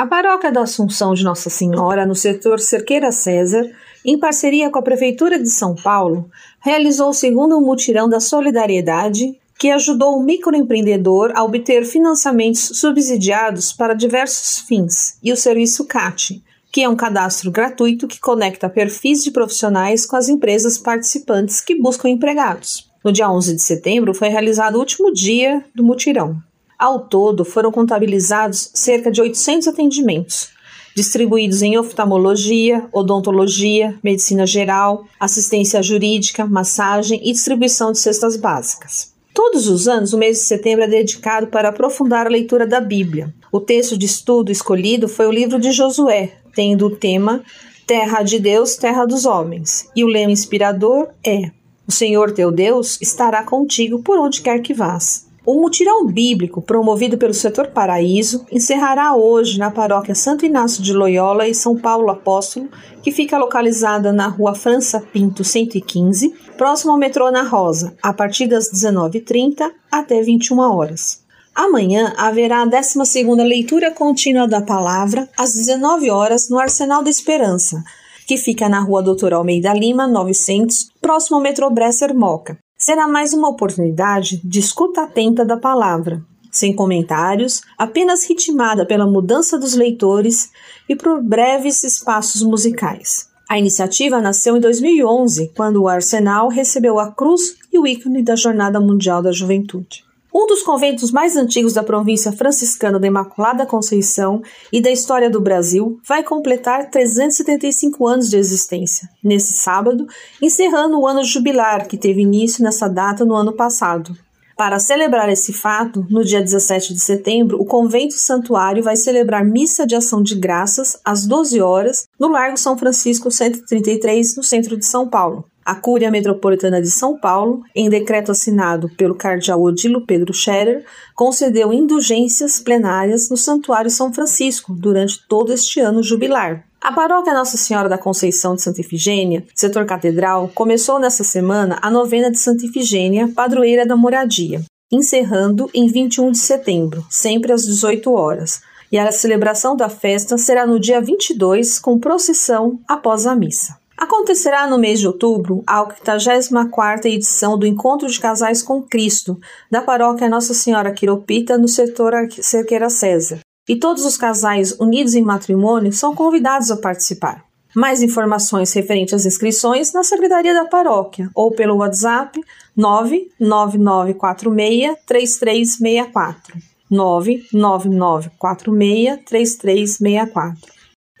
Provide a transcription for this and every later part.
A paróquia da Assunção de Nossa Senhora, no setor Cerqueira César, em parceria com a Prefeitura de São Paulo, realizou o segundo mutirão da solidariedade que ajudou o microempreendedor a obter financiamentos subsidiados para diversos fins, e o serviço CAT, que é um cadastro gratuito que conecta perfis de profissionais com as empresas participantes que buscam empregados. No dia 11 de setembro foi realizado o último dia do mutirão. Ao todo, foram contabilizados cerca de 800 atendimentos, distribuídos em oftalmologia, odontologia, medicina geral, assistência jurídica, massagem e distribuição de cestas básicas. Todos os anos, o mês de setembro é dedicado para aprofundar a leitura da Bíblia. O texto de estudo escolhido foi o livro de Josué, tendo o tema Terra de Deus, Terra dos Homens. E o lema inspirador é: O Senhor teu Deus estará contigo por onde quer que vás. O mutirão bíblico, promovido pelo setor Paraíso, encerrará hoje na paróquia Santo Inácio de Loyola e São Paulo Apóstolo, que fica localizada na rua França Pinto 115, próximo ao metrô Ana Rosa, a partir das 19h30 até 21 horas. Amanhã haverá a 12 leitura contínua da palavra, às 19 horas no Arsenal da Esperança, que fica na rua Doutor Almeida Lima, 900, próximo ao metrô Bresser Moca. Será mais uma oportunidade de escuta atenta da palavra, sem comentários, apenas ritmada pela mudança dos leitores e por breves espaços musicais. A iniciativa nasceu em 2011, quando o Arsenal recebeu a cruz e o ícone da Jornada Mundial da Juventude. Um dos conventos mais antigos da província franciscana da Imaculada Conceição e da história do Brasil vai completar 375 anos de existência, nesse sábado, encerrando o ano jubilar que teve início nessa data no ano passado. Para celebrar esse fato, no dia 17 de setembro, o Convento Santuário vai celebrar missa de ação de graças às 12 horas no Largo São Francisco 133, no centro de São Paulo. A Cúria Metropolitana de São Paulo, em decreto assinado pelo cardeal Odilo Pedro Scherer, concedeu indulgências plenárias no Santuário São Francisco durante todo este ano jubilar. A paróquia Nossa Senhora da Conceição de Santa Ifigênia, setor catedral, começou nesta semana a novena de Santa Ifigênia, padroeira da moradia, encerrando em 21 de setembro, sempre às 18 horas. E a celebração da festa será no dia 22, com procissão após a missa. Acontecerá no mês de outubro a 84ª edição do Encontro de Casais com Cristo, da paróquia Nossa Senhora Quiropita, no setor Cerqueira César. E todos os casais unidos em matrimônio são convidados a participar. Mais informações referentes às inscrições na Secretaria da Paróquia ou pelo WhatsApp 99946 3364.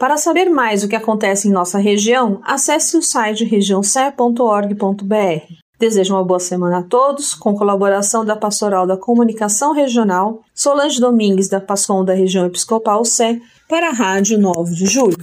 99946 3364. Para saber mais o que acontece em nossa região, acesse o site regiãoce.org.br. Desejo uma boa semana a todos, com colaboração da Pastoral da Comunicação Regional, Solange Domingues, da PASCOM da Região Episcopal Sé, para a Rádio 9 de Julho.